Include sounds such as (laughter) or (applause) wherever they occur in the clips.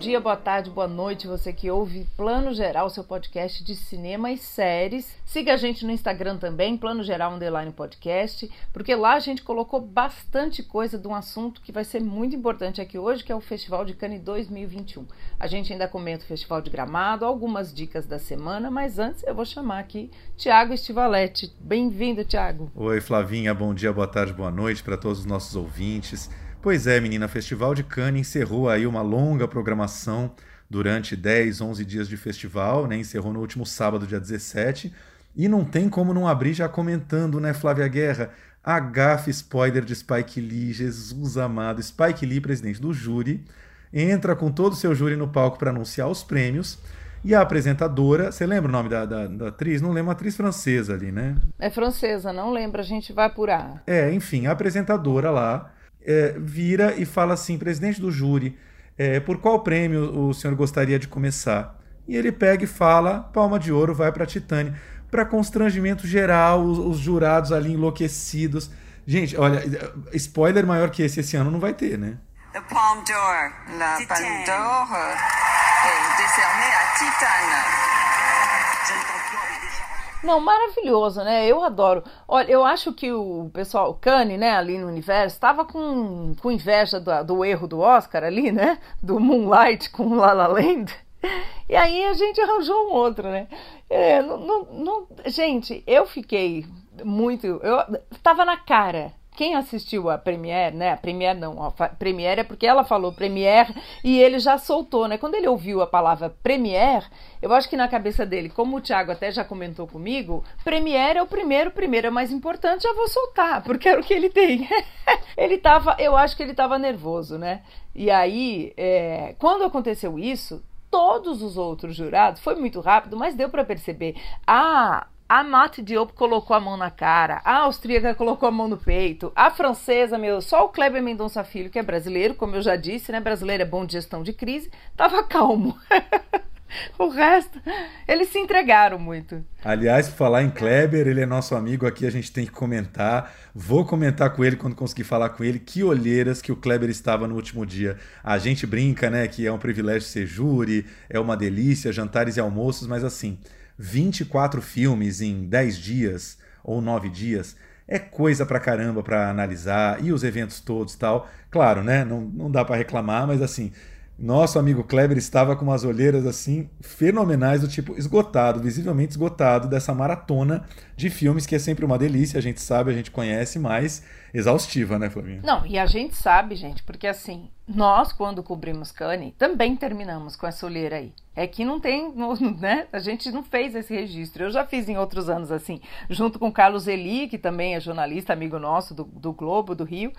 Dia, boa tarde, boa noite, você que ouve Plano Geral, seu podcast de cinema e séries. Siga a gente no Instagram também, Plano Geral Underline Podcast, porque lá a gente colocou bastante coisa de um assunto que vai ser muito importante aqui hoje, que é o Festival de Cannes 2021. A gente ainda comenta o Festival de Gramado, algumas dicas da semana, mas antes eu vou chamar aqui Tiago Estivaletti. Bem-vindo, Tiago. Oi, Flavinha, bom dia, boa tarde, boa noite para todos os nossos ouvintes. Pois é, menina, o Festival de Cannes encerrou aí uma longa programação durante 10, 11 dias de festival, né? Encerrou no último sábado, dia 17. E não tem como não abrir já comentando, né, Flávia Guerra? A gafe spoiler de Spike Lee, Jesus amado. Spike Lee, presidente do júri, entra com todo o seu júri no palco para anunciar os prêmios. E a apresentadora, você lembra o nome da, da, da, atriz? Não lembro, a atriz francesa ali, né? É francesa, não lembro, a gente vai apurar. É, enfim, a apresentadora lá é, vira e fala assim: presidente do júri, é, por qual prêmio o senhor gostaria de começar? E ele pega e fala: palma de ouro vai para Titânia. Para constrangimento geral, os, os, jurados ali enlouquecidos. Gente, olha, spoiler maior que esse esse ano não vai ter, né? The Palme d'Or, la Palme d'Or est décernée à Titane. Não, maravilhoso, né? Eu adoro. Olha, eu acho que o pessoal, o Kanye, né, ali no universo, estava com, com inveja do, do, erro do Oscar ali, né? Do Moonlight com La La Land. E aí a gente arranjou um outro, né? É, não, não, não, gente, eu fiquei muito. Eu tava na cara quem assistiu a Premiere, né? A Premiere não, a Premiere é porque ela falou Premiere e ele já soltou, né? Quando ele ouviu a palavra Premiere, eu acho que na cabeça dele, como o Thiago até já comentou comigo, Premiere é o primeiro, primeiro é mais importante, já vou soltar, porque era o que ele tem. (laughs) ele tava, eu acho que ele tava nervoso, né? E aí, é, quando aconteceu isso, todos os outros jurados, foi muito rápido, mas deu para perceber. Ah, a Mate Diop colocou a mão na cara, a austríaca colocou a mão no peito, a francesa, meu, só o Kleber Mendonça Filho, que é brasileiro, como eu já disse, né? Brasileiro é bom de gestão de crise, tava (laughs) calmo. o resto, eles se entregaram muito. Aliás, falar em Kleber, ele é nosso amigo aqui, a gente tem que comentar. Vou comentar com ele quando conseguir falar com ele. Que olheiras que o Kleber estava no último dia. A gente brinca, né, que é um privilégio ser júri, é uma delícia, jantares e almoços, mas assim, 24 filmes em 10 dias ou 9 dias é coisa pra caramba pra analisar e os eventos todos tal. Claro, né? Não, não dá para reclamar, mas assim, nosso amigo Kleber estava com umas olheiras assim fenomenais do tipo esgotado, visivelmente esgotado dessa maratona de filmes que é sempre uma delícia, a gente sabe, a gente conhece, mas exaustiva, né, Flavinha? Não, e a gente sabe, gente, porque assim, nós quando cobrimos Cane, também terminamos com essa olheira aí. É que não tem, (laughs) né? A gente não fez esse registro. Eu já fiz em outros anos assim, junto com Carlos Eli, que também é jornalista, amigo nosso do, do Globo, do Rio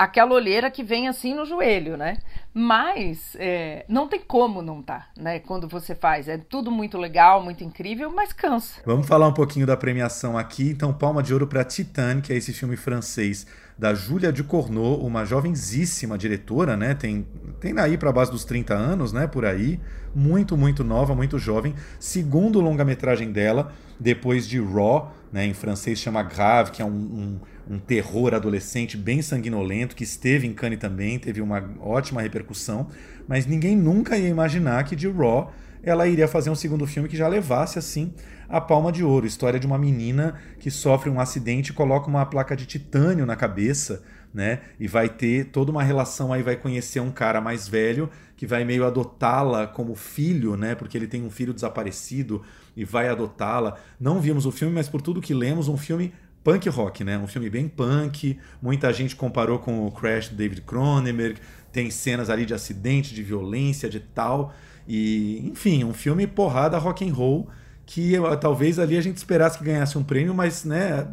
aquela olheira que vem assim no joelho, né? Mas é, não tem como não tá, né? Quando você faz. É tudo muito legal, muito incrível, mas cansa. Vamos falar um pouquinho da premiação aqui. Então, Palma de Ouro para Titane, que é esse filme francês da Julia Ducournau, uma jovenzíssima diretora, né? Tem, tem aí para base dos 30 anos, né? Por aí. Muito, muito nova, muito jovem. Segundo longa-metragem dela, depois de Raw, né? Em francês chama Grave, que é um, um um terror adolescente bem sanguinolento, que esteve em Cannes também, teve uma ótima repercussão, mas ninguém nunca ia imaginar que de Raw ela iria fazer um segundo filme que já levasse assim a Palma de Ouro, história de uma menina que sofre um acidente e coloca uma placa de titânio na cabeça, né? E vai ter toda uma relação aí vai conhecer um cara mais velho que vai meio adotá-la como filho, né? Porque ele tem um filho desaparecido e vai adotá-la. Não vimos o filme, mas por tudo que lemos, um filme punk rock, né? Um filme bem punk. Muita gente comparou com o Crash do David Cronenberg. Tem cenas ali de acidente, de violência, de tal. E, enfim, um filme porrada rock and roll que talvez ali a gente esperasse que ganhasse um prêmio, mas, né,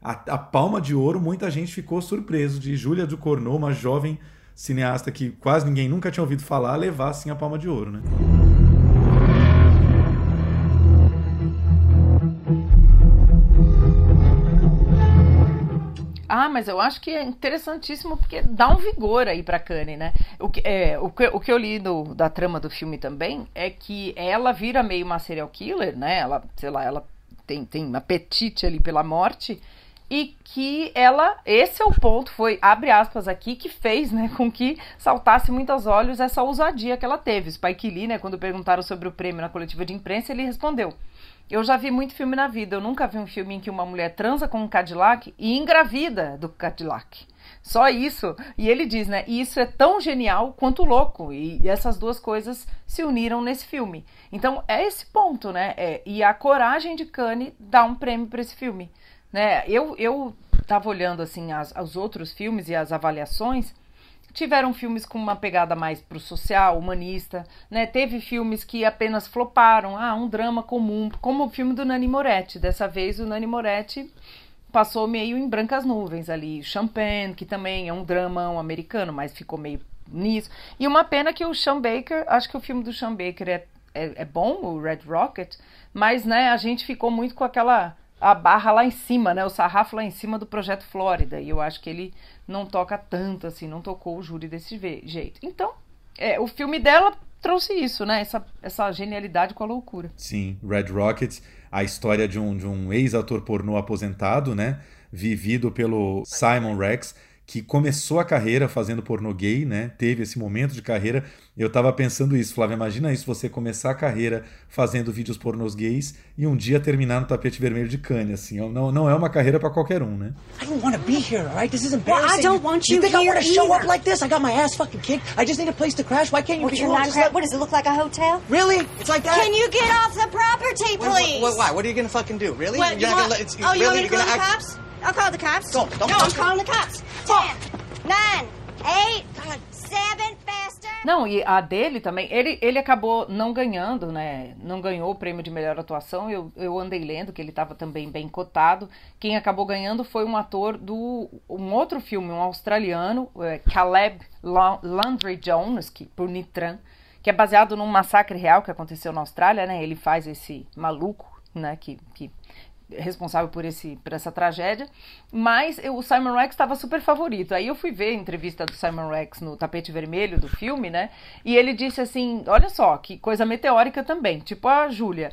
a, a palma de ouro, muita gente ficou surpreso de Júlia Ducournau, uma jovem cineasta que quase ninguém nunca tinha ouvido falar, levar assim a palma de ouro, né? Mas eu acho que é interessantíssimo porque dá um vigor aí pra Kanye, né? O que, é, o que, o que eu li do, da trama do filme também é que ela vira meio uma serial killer, né? Ela, sei lá, ela tem, tem um apetite ali pela morte e que ela, esse é o ponto, foi, abre aspas aqui, que fez, né, com que saltasse muito aos olhos essa ousadia que ela teve. Spike Lee, né, quando perguntaram sobre o prêmio na coletiva de imprensa, ele respondeu, eu já vi muito filme na vida, eu nunca vi um filme em que uma mulher transa com um Cadillac e engravida do Cadillac. Só isso. E ele diz, né? Isso é tão genial quanto louco. E essas duas coisas se uniram nesse filme. Então é esse ponto, né? É, e a coragem de Kanye dá um prêmio para esse filme. Né? Eu, eu tava olhando assim as, os outros filmes e as avaliações. Tiveram filmes com uma pegada mais pro social, humanista, né? Teve filmes que apenas floparam, ah, um drama comum, como o filme do Nani Moretti. Dessa vez o Nani Moretti passou meio em brancas nuvens ali. Champagne, que também é um dramão americano, mas ficou meio nisso. E uma pena que o Sean Baker, acho que o filme do Sean Baker é, é, é bom, o Red Rocket, mas né, a gente ficou muito com aquela a barra lá em cima, né? O sarrafo lá em cima do projeto Flórida. E eu acho que ele não toca tanto assim, não tocou o júri desse jeito. Então, é, o filme dela trouxe isso, né? Essa, essa genialidade com a loucura. Sim, Red Rocket, a história de um, de um ex-ator pornô aposentado, né? Vivido pelo Simon Rex que começou a carreira fazendo pornô gay, né? Teve esse momento de carreira. Eu tava pensando isso, Flávia, imagina isso, você começar a carreira fazendo vídeos pornôs gays e um dia terminar no tapete vermelho de Cannes, assim. Não, não é uma carreira para qualquer um, né? I don't want to be here, all right? This is embarrassing. Well, I don't want you, you think here I want to show either. up like this? I got my ass fucking kicked. I just need a place to crash. Why can't you What, be you're not what does it look like a hotel? Really? It's like that? Can you get off the property, What- please? What, what, why? What are you gonna fucking do? Really? What, You're you not want- gonna let- it's- oh, you really? want me to call the cops? I'll call the cops. Don't- don't no, I'm calling the cops. Ten, nine, eight, seven, faster. Não, e a dele também, ele, ele acabou não ganhando, né? Não ganhou o prêmio de melhor atuação. Eu, eu andei lendo que ele estava também bem cotado. Quem acabou ganhando foi um ator do um outro filme, um australiano, é, Caleb La- Landry Jones, que, por Nitran, que é baseado num massacre real que aconteceu na Austrália, né? Ele faz esse maluco, né? Que, que responsável por, esse, por essa tragédia, mas eu- o Simon Rex estava super favorito. Aí eu fui ver a entrevista do Simon Rex no tapete vermelho do filme, né? E ele disse assim: olha só, que coisa meteórica também. Tipo a Júlia.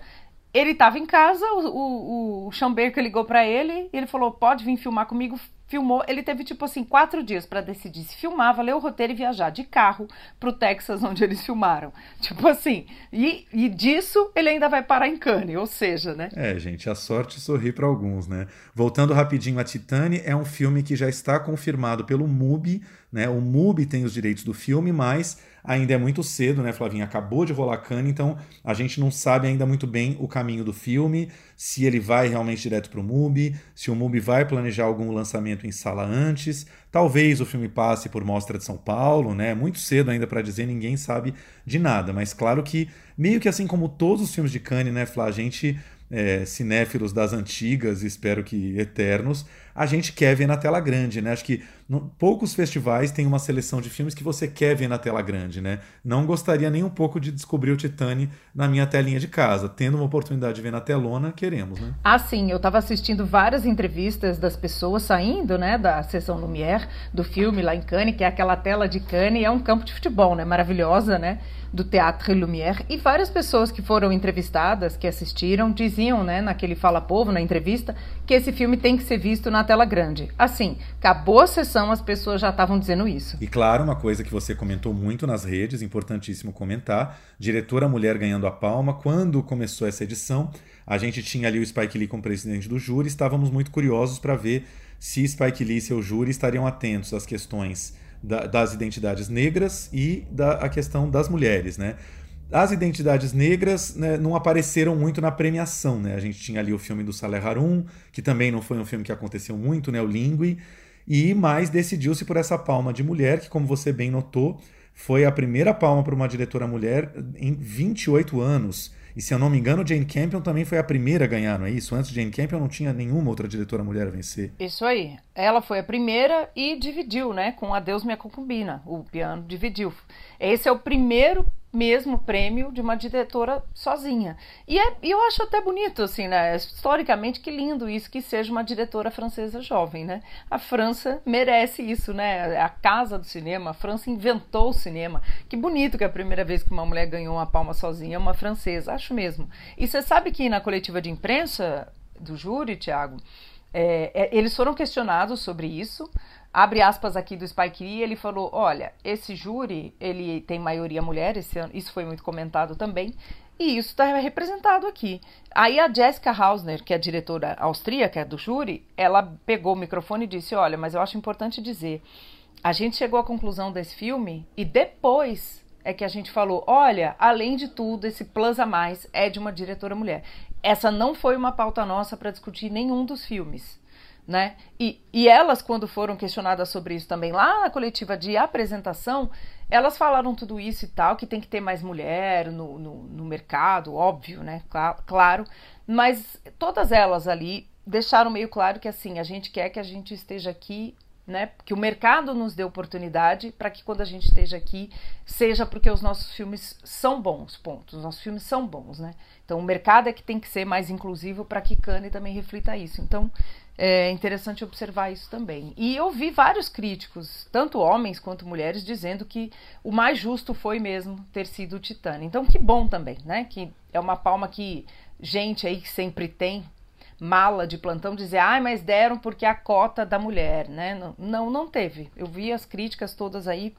Ele estava em casa, o, o, o ligou para ele e ele falou: pode vir filmar comigo. Filmou, ele teve tipo assim quatro dias para decidir se filmava, ler o roteiro e viajar de carro pro Texas, (laughs) onde eles filmaram. Tipo assim, e, e disso ele ainda vai parar em Cannes, ou seja, né? É, gente, a sorte sorri para alguns, né? Voltando rapidinho a Titane, é um filme que já está confirmado pelo MUBI, né? O MUBI tem os direitos do filme, mas ainda é muito cedo, né, Flavinha? Acabou de rolar Cannes, então a gente não sabe ainda muito bem o caminho do filme, se ele vai realmente direto para o MUBI, se o MUBI vai planejar algum lançamento em sala antes. Talvez o filme passe por Mostra de São Paulo, né? Muito cedo ainda para dizer, ninguém sabe de nada, mas claro que meio que assim como todos os filmes de Cannes, né, Flá, a gente é, cinéfilos das antigas, espero que eternos, a gente quer ver na tela grande, né? Acho que no- poucos festivais têm uma seleção de filmes que você quer ver na tela grande, né? Não gostaria nem um pouco de descobrir o Titane na minha telinha de casa. Tendo uma oportunidade de ver na telona, queremos, né? Ah, sim, eu estava assistindo várias entrevistas das pessoas saindo, né, da sessão Lumière do filme lá em Cannes, que é aquela tela de Cannes, é um campo de futebol, né, maravilhosa, né, do Teatro Lumière, e várias pessoas que foram entrevistadas, que assistiram, diziam, né, naquele Fala Povo, na entrevista, que esse filme tem que ser visto na tela grande. Assim, acabou a sessão, as pessoas já estavam dizendo isso. E claro, uma coisa que você comentou muito nas redes, importantíssimo comentar, diretora mulher ganhando a palma. Quando começou essa edição, a gente tinha ali o Spike Lee como presidente do júri, estávamos muito curiosos para ver se Spike Lee e seu júri estariam atentos às questões da- das identidades negras e da a questão das mulheres, né? As identidades negras né, não apareceram muito na premiação, né? A gente tinha ali o filme do Saleh Harum, que também não foi um filme que aconteceu muito, né? O Lingue, e mais decidiu-se por essa palma de mulher, que como você bem notou, foi a primeira palma para uma diretora mulher em 28 anos. E se eu não me engano, Jane Campion também foi a primeira a ganhar, não é isso? Antes de Jane Campion não tinha nenhuma outra diretora mulher a vencer. Isso aí. Ela foi a primeira e dividiu, né? Com Adeus Minha Concubina. O piano dividiu. Esse é o primeiro mesmo prêmio de uma diretora sozinha. E, é, eu acho até bonito, assim, né? Historicamente, que lindo isso, que seja uma diretora francesa jovem, né? A França merece isso, né? A casa do cinema, a França inventou o cinema. Que bonito que é a primeira vez que uma mulher ganhou uma palma sozinha, uma francesa, acho mesmo. E você sabe que na coletiva de imprensa do júri, Tiago, é, é, eles foram questionados sobre isso abre aspas aqui do Spike Lee, ele falou, olha, esse júri, ele tem maioria mulher, ano, isso foi muito comentado também, e isso está representado aqui. Aí a Jessica Hausner, que é a diretora austríaca do júri, ela pegou o microfone e disse, olha, mas eu acho importante dizer, a gente chegou à conclusão desse filme e depois é que a gente falou, olha, além de tudo, esse plus a mais é de uma diretora mulher. Essa não foi uma pauta nossa para discutir nenhum dos filmes né? E, e elas, quando foram questionadas sobre isso também lá na coletiva de apresentação, elas falaram tudo isso e tal, que tem que ter mais mulher no, no, no mercado, óbvio, né? Claro, mas todas elas ali deixaram meio claro que assim, a gente quer que a gente esteja aqui né? Que o mercado nos dê oportunidade para que quando a gente esteja aqui seja porque os nossos filmes são bons, ponto. Os nossos filmes são bons, né? Então o mercado é que tem que ser mais inclusivo para que Cannes também reflita isso. Então é interessante observar isso também. E eu vi vários críticos, tanto homens quanto mulheres, dizendo que o mais justo foi mesmo ter sido o Titã. Então que bom também, né? Que é uma palma que gente aí que sempre tem mala de plantão dizer, ah, mas deram porque é a cota da mulher, né? Não, não teve. Eu vi as críticas todas aí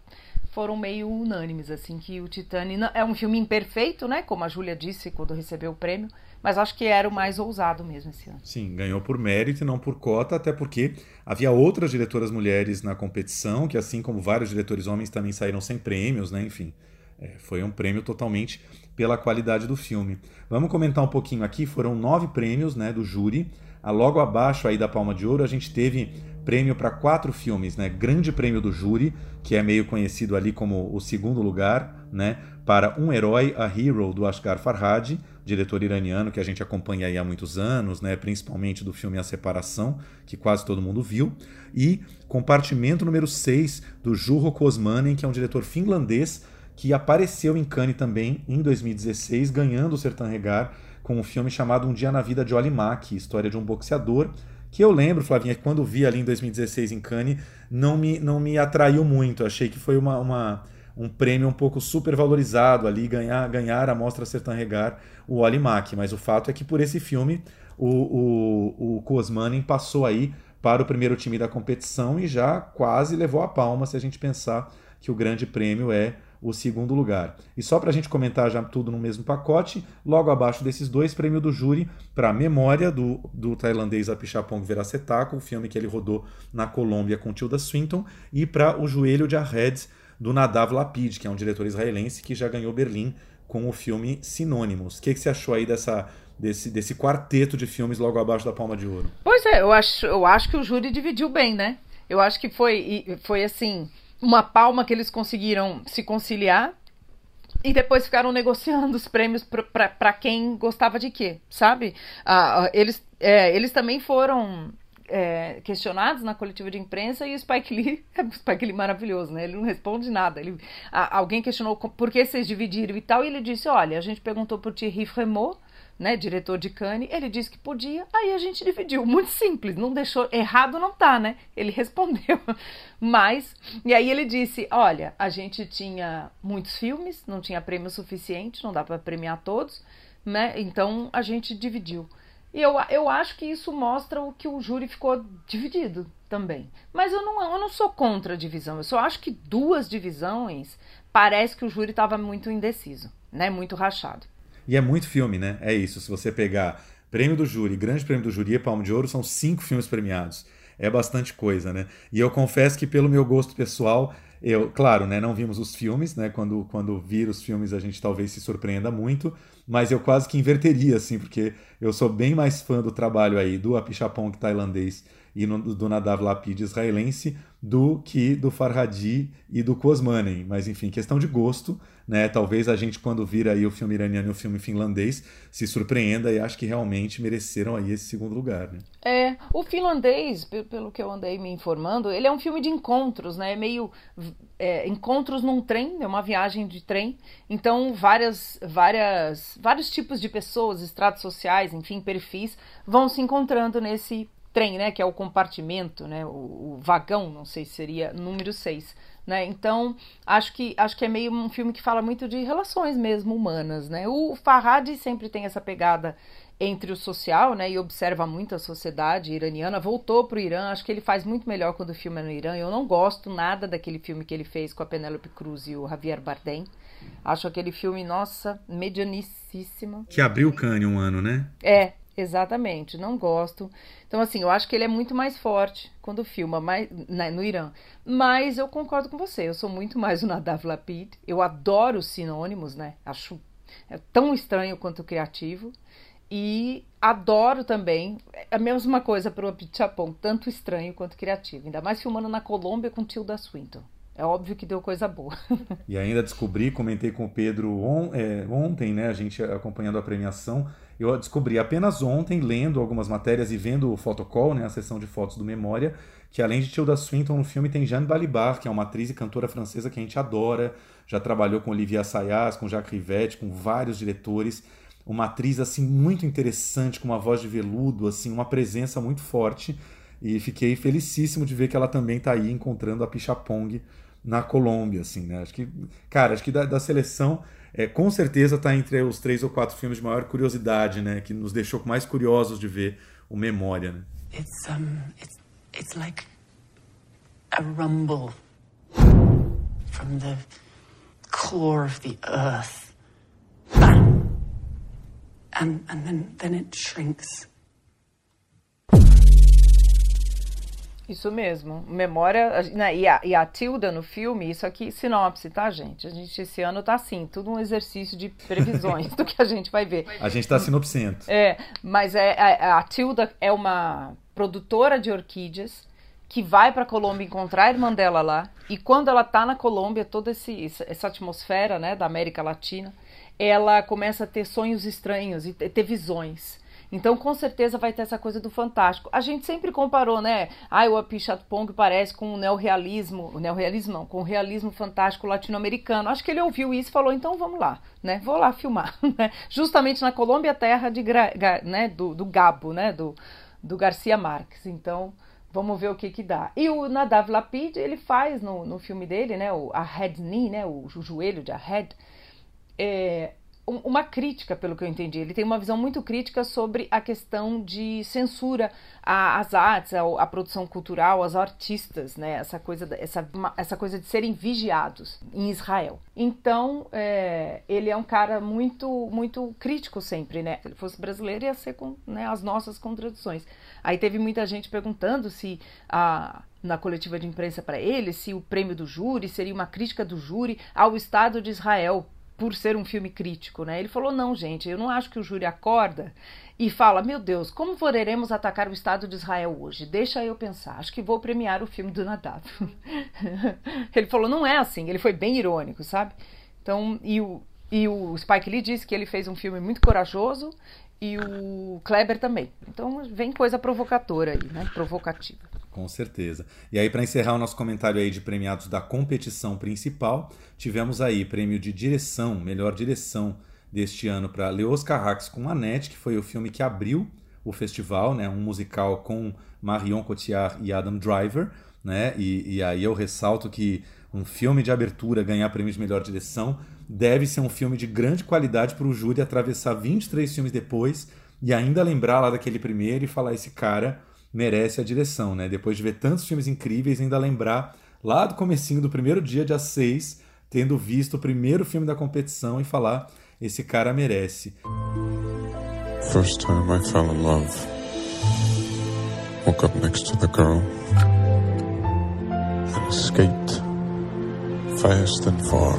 foram meio unânimes, assim, que o Titanic é um filme imperfeito, né? Como a Júlia disse quando recebeu o prêmio, mas acho que era o mais ousado mesmo esse ano. Sim, ganhou por mérito e não por cota, até porque havia outras diretoras mulheres na competição, que assim como vários diretores homens também saíram sem prêmios, né? Enfim, é, foi um prêmio totalmente pela qualidade do filme. Vamos comentar um pouquinho aqui, foram nove prêmios né, do júri. Ah, logo abaixo aí da Palma de Ouro, a gente teve prêmio para quatro filmes, né? Grande prêmio do júri, que é meio conhecido ali como o segundo lugar, né? Para Um Herói, a Hero, do Asghar Farhadi, diretor iraniano que a gente acompanha aí há muitos anos, né? Principalmente do filme A Separação, que quase todo mundo viu. E Compartimento número 6, do Juho Kosmanen, que é um diretor finlandês que apareceu em Cannes também em 2016, ganhando o Sertan Regar com um filme chamado Um Dia na Vida de Oli Mack, história de um boxeador, que eu lembro, Flavinha, que quando vi ali em 2016 em Cannes, não me, não me atraiu muito. Achei que foi uma, uma um prêmio um pouco super valorizado ali, ganhar, ganhar a Mostra Sertan Regar o Oli. Mas o fato é que por esse filme o, o, o Cosmanen passou aí para o primeiro time da competição e já quase levou a palma se a gente pensar que o grande prêmio é o segundo lugar. E só para a gente comentar já tudo no mesmo pacote, logo abaixo desses dois, prêmio do júri para a memória do, do tailandês Apichapong Veracetaco, o filme que ele rodou na Colômbia com Tilda Swinton, e para o Joelho de Arred, do Nadav Lapid, que é um diretor israelense que já ganhou Berlim com o filme Sinônimos. O que, que você achou aí dessa, desse, desse quarteto de filmes logo abaixo da Palma de Ouro? Pois é, eu acho, eu acho que o júri dividiu bem, né? Eu acho que foi, foi assim uma palma que eles conseguiram se conciliar e depois ficaram negociando os prêmios para quem gostava de quê, sabe? Ah, eles, é, eles também foram é, questionados na coletiva de imprensa e o Spike Lee, (laughs) o Spike Lee maravilhoso, né? Ele não responde nada. Ele, a, alguém questionou por que vocês dividiram e tal, e ele disse: Olha, a gente perguntou por Thierry Fremont né, diretor de Cannes, ele disse que podia, aí a gente dividiu. Muito simples, não deixou. Errado não tá, né? Ele (laughs) respondeu. Mas, e aí ele disse: olha, a gente tinha muitos filmes, não tinha prêmio suficiente, não dá para premiar todos, né? Então a gente dividiu. E eu, eu acho que isso mostra o que o júri ficou dividido também. Mas eu não, eu não sou contra a divisão, eu só acho que duas divisões parece que o júri estava muito indeciso, né? Muito rachado. E é muito filme, né? É isso. Se você pegar Prêmio do Júri, Grande Prêmio do Júri e Palmo de Ouro, são cinco filmes premiados. É bastante coisa, né? E eu confesso que, pelo meu gosto pessoal, eu, claro, né, não vimos os filmes, né? Quando, quando vir os filmes, a gente talvez se surpreenda muito, mas eu quase que inverteria, assim, porque eu sou bem mais fã do trabalho aí do Apichapong tailandês e no, do Nadav Lapid israelense do que do Farhadi e do Kosmanen. Mas enfim, questão de gosto, né? Talvez a gente quando vira aí o filme iraniano e o filme finlandês se surpreenda e acho que realmente mereceram aí esse segundo lugar, né? É, o finlandês, pelo que eu andei me informando, ele é um filme de encontros, né? Meio é, encontros num trem, é uma viagem de trem. Então várias, várias, vários tipos de pessoas, estratos sociais, enfim, perfis vão se encontrando nesse trem, né, que é o compartimento, né, o, o vagão, não sei se seria número 6, né? Então, acho que acho que é meio um filme que fala muito de relações mesmo humanas, né? O Farhad sempre tem essa pegada entre o social, né, e observa muito a sociedade iraniana. Voltou para o Irã, acho que ele faz muito melhor quando o filme é no Irã. Eu não gosto nada daquele filme que ele fez com a Penélope Cruz e o Javier Bardem. Acho aquele filme, nossa, medianicíssimo. Que abriu o Cannes um ano, né? É, Exatamente, não gosto. Então, assim, eu acho que ele é muito mais forte quando filma mais, né, no Irã. Mas eu concordo com você, eu sou muito mais o Nadav Lapid. Eu adoro os sinônimos, né? Acho é tão estranho quanto criativo. E adoro também é a mesma coisa para o Pichapong, tanto estranho quanto criativo. Ainda mais filmando na Colômbia com Tilda Swinton. É óbvio que deu coisa boa. (laughs) e ainda descobri, comentei com o Pedro on, é, ontem, né? A gente acompanhando a premiação eu descobri apenas ontem, lendo algumas matérias e vendo o Photocall, né, a sessão de fotos do Memória, que além de Tilda Swinton no filme tem Jeanne Balibar, que é uma atriz e cantora francesa que a gente adora, já trabalhou com Olivia Assayas, com Jacques Rivette, com vários diretores, uma atriz assim muito interessante, com uma voz de veludo, assim, uma presença muito forte, e fiquei felicíssimo de ver que ela também está aí encontrando a Pichapong na Colômbia, assim, né? Acho que, cara, acho que da, da seleção é, com certeza está entre os três ou quatro filmes de maior curiosidade, né? Que nos deixou mais curiosos de ver o Memória, né? It's, um, it's, it's like a rumble from the core of the earth. And, and then, then it shrinks. Isso mesmo. Memória. Né, e, a, e a Tilda no filme, isso aqui, sinopse, tá, gente? A gente esse ano tá assim, tudo um exercício de previsões do que a gente vai ver. A gente tá sinopsento. É, mas é, a, a Tilda é uma produtora de orquídeas que vai para Colômbia encontrar a irmã dela lá. E quando ela tá na Colômbia, toda esse, essa atmosfera né, da América Latina, ela começa a ter sonhos estranhos e ter visões. Então, com certeza vai ter essa coisa do fantástico. A gente sempre comparou, né? Ah, o Apichatpong parece com o neorrealismo, o neorrealismo não, com o realismo fantástico latino-americano. Acho que ele ouviu isso e falou, então vamos lá, né? Vou lá filmar, (laughs) né? Justamente na Colômbia, terra de, né? do, do Gabo, né? Do, do Garcia Marques. Então, vamos ver o que que dá. E o Nadav Lapid, ele faz no, no filme dele, né? O a head knee, né? O, o joelho de a. É, uma crítica, pelo que eu entendi. Ele tem uma visão muito crítica sobre a questão de censura às artes, à, produção cultural, aos artistas, né? Essa coisa, essa, essa coisa de serem vigiados em Israel. Então, é, ele é um cara muito, muito crítico sempre, né? Se ele fosse brasileiro, ia ser com né, as nossas contradições. Aí teve muita gente perguntando se a na coletiva de imprensa para ele se o prêmio do júri seria uma crítica do júri ao Estado de Israel por ser um filme crítico, né? Ele falou: não, gente, eu não acho que o júri acorda e fala: meu Deus, como poderemos atacar o Estado de Israel hoje? Deixa eu pensar, acho que vou premiar o filme do Nadav. (laughs) ele falou: não é assim, ele foi bem irônico, sabe? Então, e o, e o Spike Lee disse que ele fez um filme muito corajoso e o Kleber também. Então, vem coisa provocatora aí, né? Provocativa. Com certeza. E aí, para encerrar o nosso comentário aí de premiados da competição principal, tivemos aí prêmio de direção, melhor direção deste ano para Leos Carrax com Annette, que foi o filme que abriu o festival, né? Um musical com Marion Cotillard e Adam Driver, né? E, e aí eu ressalto que um filme de abertura ganhar prêmio de melhor direção deve ser um filme de grande qualidade para o júri atravessar 23 filmes depois e ainda lembrar lá daquele primeiro e falar esse cara merece a direção, né? Depois de ver tantos filmes incríveis, ainda lembrar lá do comecinho do primeiro dia, dia 6, tendo visto o primeiro filme da competição e falar esse cara merece. First time I fell in love. Woke up next to the girl and escaped fast and far.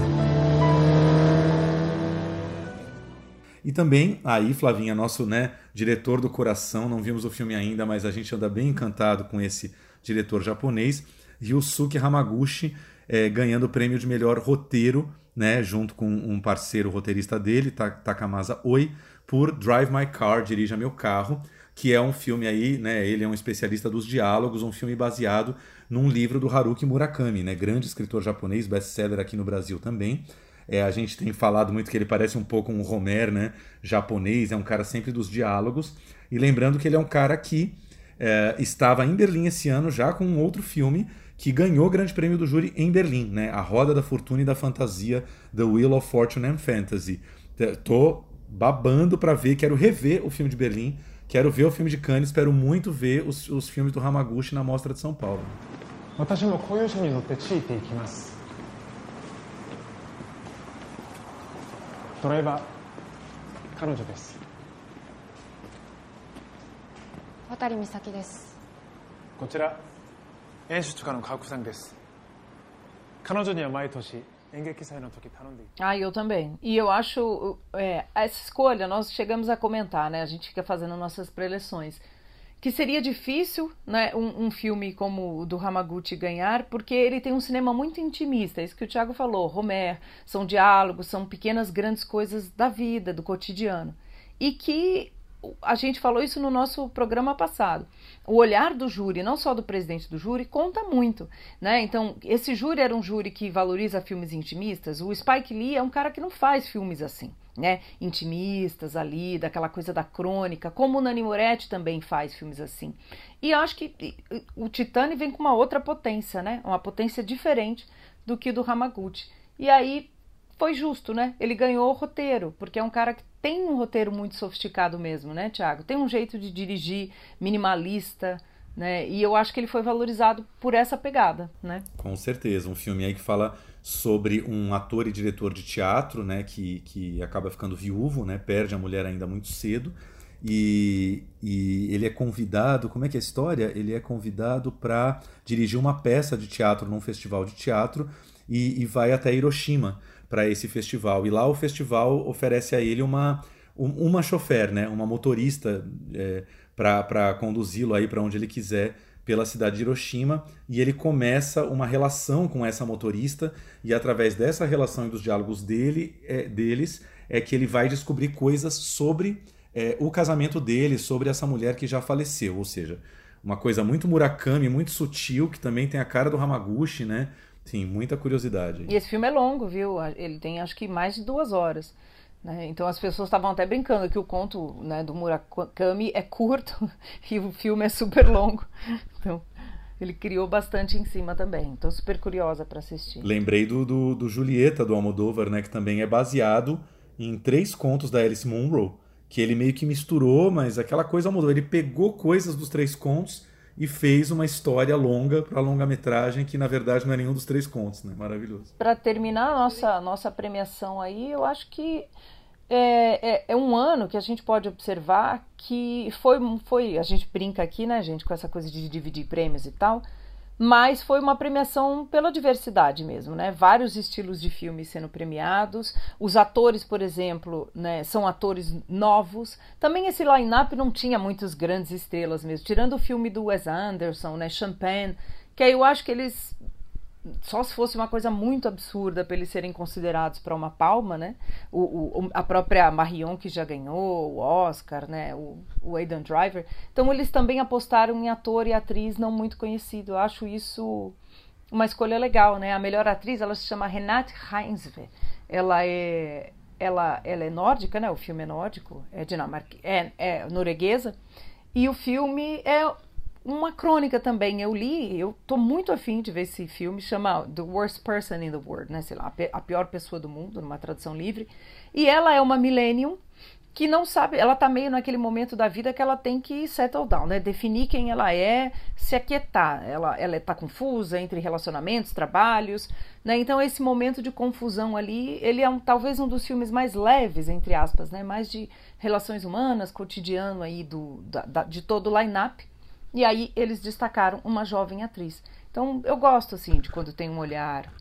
E também, aí, Flavinha, nosso, né, diretor do coração. Não vimos o filme ainda, mas a gente anda bem encantado com esse diretor japonês. Ryusuke Hamaguchi é, ganhando o prêmio de melhor roteiro, né, junto com um parceiro roteirista dele, Takamasa Oi, por Drive My Car, Dirija Meu Carro, que é um filme aí, né, ele é um especialista dos diálogos, um filme baseado num livro do Haruki Murakami, né, grande escritor japonês, best-seller aqui no Brasil também. É, a gente tem falado muito que ele parece um pouco um Homer, né, japonês, é um cara sempre dos diálogos. E lembrando que ele é um cara que é, estava em Berlim esse ano já com um outro filme que ganhou o Grande Prêmio do Júri em Berlim, né? A Roda da Fortuna e da Fantasia, The Wheel of Fortune and Fantasy. Tô babando para ver, quero rever o filme de Berlim, quero ver o filme de Cannes, espero muito ver os, os filmes do Hamaguchi na Mostra de São Paulo. 私ドライバー彼女です渡美咲ですこちら演出家の川久さんです彼女には毎年 Ah, eu também. E eu acho é, essa escolha, nós chegamos a comentar, né? A gente fica fazendo nossas preleções. Que seria difícil né, um, um, filme como o do Hamaguchi ganhar, porque ele tem um cinema muito intimista, é isso que o Thiago falou. Homer, são diálogos, são pequenas, grandes coisas da vida, do cotidiano. E que a gente falou isso no nosso programa passado. O olhar do júri, não só do presidente do júri, conta muito, né? Então, esse júri era um júri que valoriza filmes intimistas. O Spike Lee é um cara que não faz filmes assim, né? Intimistas ali, daquela coisa da crônica, como o Nani Moretti também faz filmes assim. E acho que o Titane vem com uma outra potência, né? Uma potência diferente do que do Hamaguchi. E aí foi justo, né? Ele ganhou o roteiro, porque é um cara que tem um roteiro muito sofisticado mesmo, né, Tiago? Tem um jeito de dirigir minimalista, né? E eu acho que ele foi valorizado por essa pegada, né? Com certeza, um filme aí que fala sobre um ator e diretor de teatro, né, que, que acaba ficando viúvo, né, perde a mulher ainda muito cedo. E, e ele é convidado, como é que é a história? Ele é convidado para dirigir uma peça de teatro num festival de teatro e, e vai até Hiroshima para esse festival. E lá o festival oferece a ele uma, uma chofer, né? uma motorista é, para conduzi-lo aí para onde ele quiser pela cidade de Hiroshima e ele começa uma relação com essa motorista e através dessa relação e dos diálogos dele é, deles é que ele vai descobrir coisas sobre é, o casamento dele, sobre essa mulher que já faleceu, ou seja, uma coisa muito Murakami, muito sutil, que também tem a cara do Hamaguchi, né? Sim, muita curiosidade. E esse filme é longo, viu? Ele tem acho que mais de duas horas. Né? Então as pessoas estavam até brincando que o conto né, do Murakami é curto (laughs) e o filme é super longo. Então ele criou bastante em cima também. Estou super curiosa para assistir. Lembrei do, do, do, Julieta, do Almodóvar, né, que também é baseado em três contos da Alice Munro, que ele meio que misturou, mas aquela coisa Almodóvar, ele pegou coisas dos três contos e fez uma história longa para longa-metragem que na verdade não é nenhum dos três contos, né? Maravilhoso. Para terminar a nossa nossa premiação aí, eu acho que é, é, é, um ano que a gente pode observar que foi foi a gente brinca aqui, né, gente, com essa coisa de dividir prêmios e tal mas foi uma premiação pela diversidade mesmo, né? Vários estilos de filmes sendo premiados. Os atores, por exemplo, né, são atores novos. Também esse line-up não tinha muitas grandes estrelas mesmo, tirando o filme do Wes Anderson, né, Champagne, que aí eu acho que eles só se fosse uma coisa muito absurda para eles serem considerados para uma palma, né? O, o, a própria Marion que já ganhou o Oscar, né? O, o Aidan Driver. Então eles também apostaram em ator e atriz não muito conhecido. Eu acho isso uma escolha legal, né? A melhor atriz ela se chama Renate Reinsve. Ela é ela, ela é nórdica, né? O filme é nórdico, é dinamarquesa, é, é norueguesa. E o filme é uma crônica também. Eu li, eu tô muito afim de ver esse filme, chama The Worst Person in the World, né? Sei lá, a pior pessoa do mundo, numa tradução livre. E ela é uma millennium que não sabe, ela tá meio naquele momento da vida que ela tem que settle down, né? Definir quem ela é, se aquietar. Ela, ela tá confusa entre relacionamentos, trabalhos, né? Então esse momento de confusão ali, ele é um, talvez um dos filmes mais leves, entre aspas, né? Mais de relações humanas, cotidiano aí do, da, da, de todo o line-up e aí eles destacaram uma jovem atriz. Então eu gosto assim de quando tem um olhar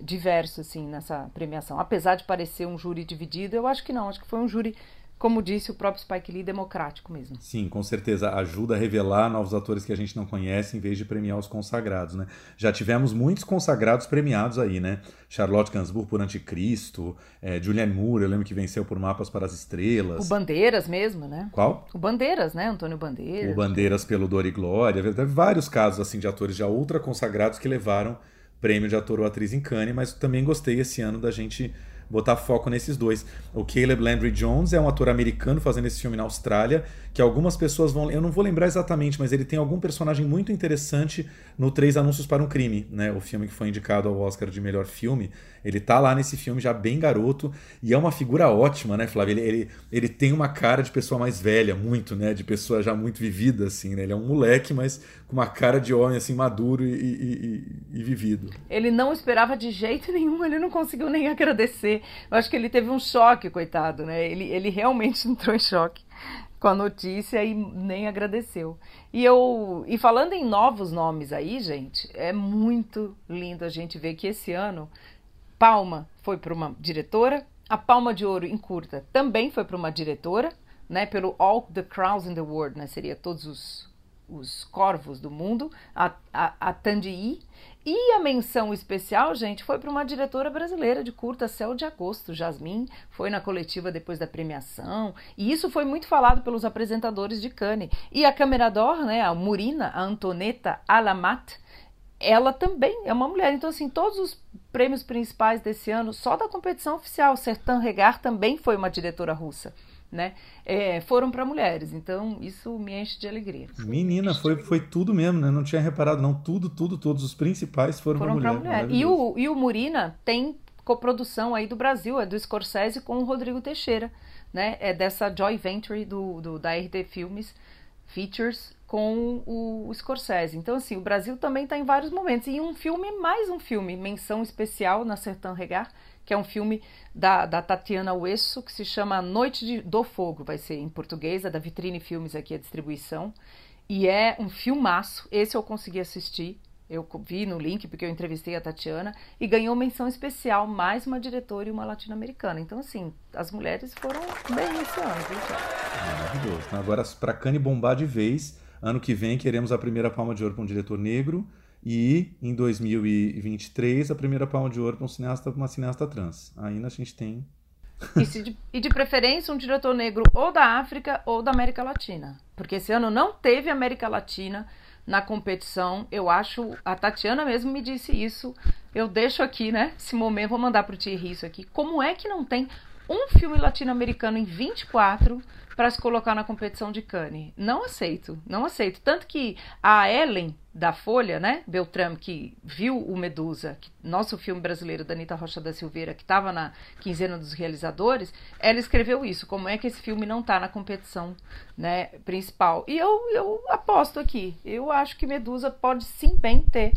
diverso assim nessa premiação. Apesar de parecer um júri dividido, eu acho que não, acho que foi um júri como disse o próprio Spike Lee, democrático mesmo. Sim, com certeza. Ajuda a revelar novos atores que a gente não conhece em vez de premiar os consagrados, né? Já tivemos muitos consagrados premiados aí, né? Charlotte Gainsbourg por Anticristo, é, Julianne Moore, eu lembro que venceu por Mapas para as Estrelas. O Bandeiras mesmo, né? Qual? O Bandeiras, né? Antônio Bandeiras. O Bandeiras pelo Dor e Glória. Teve vários casos assim de atores já ultra consagrados que levaram prêmio de ator ou atriz em Cannes, mas também gostei esse ano da gente botar foco nesses dois. O Caleb Landry Jones é um ator americano fazendo esse filme na Austrália, que algumas pessoas vão. Eu não vou lembrar exatamente, mas ele tem algum personagem muito interessante no Três Anúncios para um Crime, né? O filme que foi indicado ao Oscar de melhor filme. Ele tá lá nesse filme já bem garoto e é uma figura ótima, né, Flávio? Ele, ele, ele tem uma cara de pessoa mais velha, muito, né? De pessoa já muito vivida, assim, né? Ele é um moleque, mas com uma cara de homem, assim, maduro e, e, e, e vivido. Ele não esperava de jeito nenhum, ele não conseguiu nem agradecer. Eu acho que ele teve um choque, coitado, né? Ele, ele realmente (laughs) entrou em choque com a notícia e nem agradeceu. E eu e falando em novos nomes aí, gente, é muito lindo a gente ver que esse ano Palma foi para uma diretora, a Palma de Ouro em curta também foi para uma diretora, né, pelo All the Crows in the World, né, seria todos os, os corvos do mundo, a, a, a Tandii. E a menção especial, gente, foi para uma diretora brasileira de curta, Céu de Agosto, Jasmine, foi na coletiva depois da premiação, e isso foi muito falado pelos apresentadores de Cannes. E a Camerador, né, a Murina, a Antoneta Alamat, ela também é uma mulher. Então, assim, todos os prêmios principais desse ano, só da competição oficial, Sertan Regar também foi uma diretora russa. Né? É, foram para mulheres, então isso me enche de alegria. Menina, foi, foi tudo mesmo, né? Não tinha reparado, não. Tudo, tudo, todos os principais foram, foram para mulher. mulher. E o, e o Murina tem coprodução aí do Brasil, é do Scorsese com o Rodrigo Teixeira, né? É dessa joy venture do, do da RT Filmes Features com o, Scorsese. Então, assim, o Brasil também está em vários momentos. E um filme, mais um filme, menção especial na Sertão Regar, que é um filme da, da Tatiana Uesso, que se chama Noite de, do Fogo, vai ser em português, é da Vitrine Filmes aqui a distribuição. E é um filmaço, esse eu consegui assistir, eu vi no link porque eu entrevistei a Tatiana e ganhou menção especial, mais uma diretora e uma latino-americana. Então, assim, as mulheres foram bem esse ano, Maravilhoso. Agora, para Cane bombar de vez, Ano que vem queremos a primeira palma de ouro para um diretor negro e em 2023 a primeira palma de ouro para um cineasta, uma cineasta trans. Ainda a gente tem. (laughs) E, de, e de preferência um diretor negro ou da África ou da América Latina. Porque esse ano não teve América Latina na competição. Eu acho, a Tatiana mesmo me disse isso. Eu deixo aqui, né? Esse momento, vou mandar para o Thierry isso aqui. Como é que não tem um filme latino-americano em 24 para se colocar na competição de Cannes. Não aceito, não aceito. Tanto que a Ellen da Folha, né, Beltrame, que viu o Medusa, que, nosso filme brasileiro da Anitta Rocha da Silveira, que estava na quinzena dos realizadores, ela escreveu isso, como é que esse filme não está na competição né, principal. E eu, eu aposto aqui, eu acho que Medusa pode sim bem ter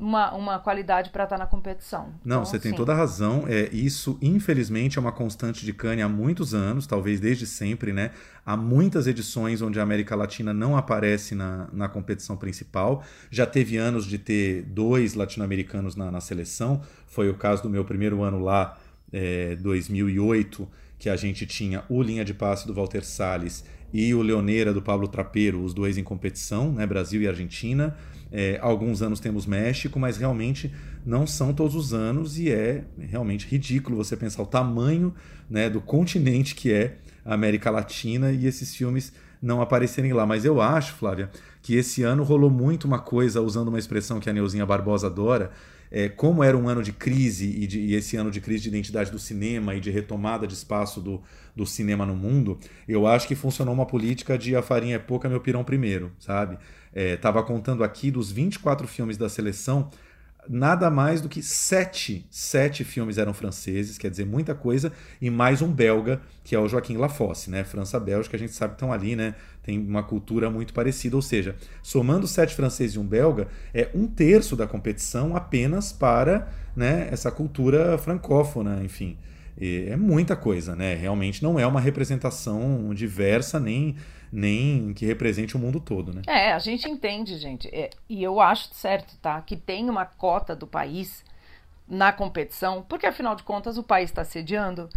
uma, uma qualidade para estar tá na competição. Não, então, você tem toda a razão. É, isso, infelizmente, é uma constante de Cannes há muitos anos, talvez desde sempre, né? Há muitas edições onde a América Latina não aparece na, na competição principal. Já teve anos de ter dois latino-americanos na, na seleção. Foi o caso do meu primeiro ano lá, é, 2008, que a gente tinha o Linha de Passe do Walter Salles e o Leoneira do Pablo Trapeiro, os dois em competição, né? Brasil e Argentina. É, alguns anos temos México, mas realmente não são todos os anos e é realmente ridículo você pensar o tamanho né, do continente que é a América Latina e esses filmes não aparecerem lá. Mas eu acho, Flávia, que esse ano rolou muito uma coisa, usando uma expressão que a Neuzinha Barbosa adora, é, como era um ano de crise e, de, e, esse ano de crise de identidade do cinema e de retomada de espaço do, do cinema no mundo, eu acho que funcionou uma política de a farinha é pouca, meu pirão primeiro, sabe? Estava é, contando aqui dos 24 filmes da seleção, nada mais do que sete, sete filmes eram franceses, quer dizer, muita coisa, e mais um belga, que é o Joaquim Lafosse, né? França-Bélgica, a gente sabe que estão ali, né? Tem uma cultura muito parecida, ou seja, somando sete franceses e um belga, é um terço da competição apenas para né, essa cultura francófona, enfim. É muita coisa, né? Realmente não é uma representação diversa nem nem que represente o mundo todo, né? É, a gente entende, gente, é, e eu acho certo, tá, que tem uma cota do país na competição, porque afinal de contas o país está sediando,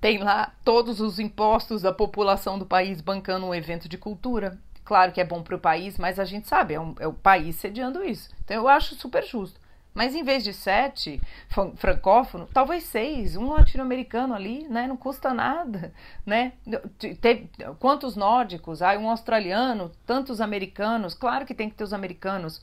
tem lá todos os impostos da população do país bancando um evento de cultura. Claro que é bom para o país, mas a gente sabe, é, um, é o país sediando isso. Então eu acho super justo. Mas em vez de sete francófono, talvez seis, um latino-americano ali, né? Não custa nada, né? Quantos nórdicos? Ah, um australiano, tantos americanos. Claro que tem que ter os americanos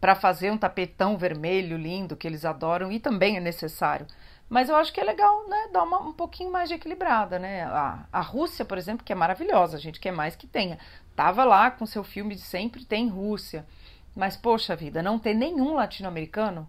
para fazer um tapetão vermelho lindo que eles adoram e também é necessário. Mas eu acho que é legal, né, dar uma, um pouquinho mais de equilibrada, né? A, a Rússia, por exemplo, que é maravilhosa, a gente quer mais que tenha. Tava lá com seu filme de sempre tem Rússia. Mas, poxa vida, não ter nenhum latino-americano,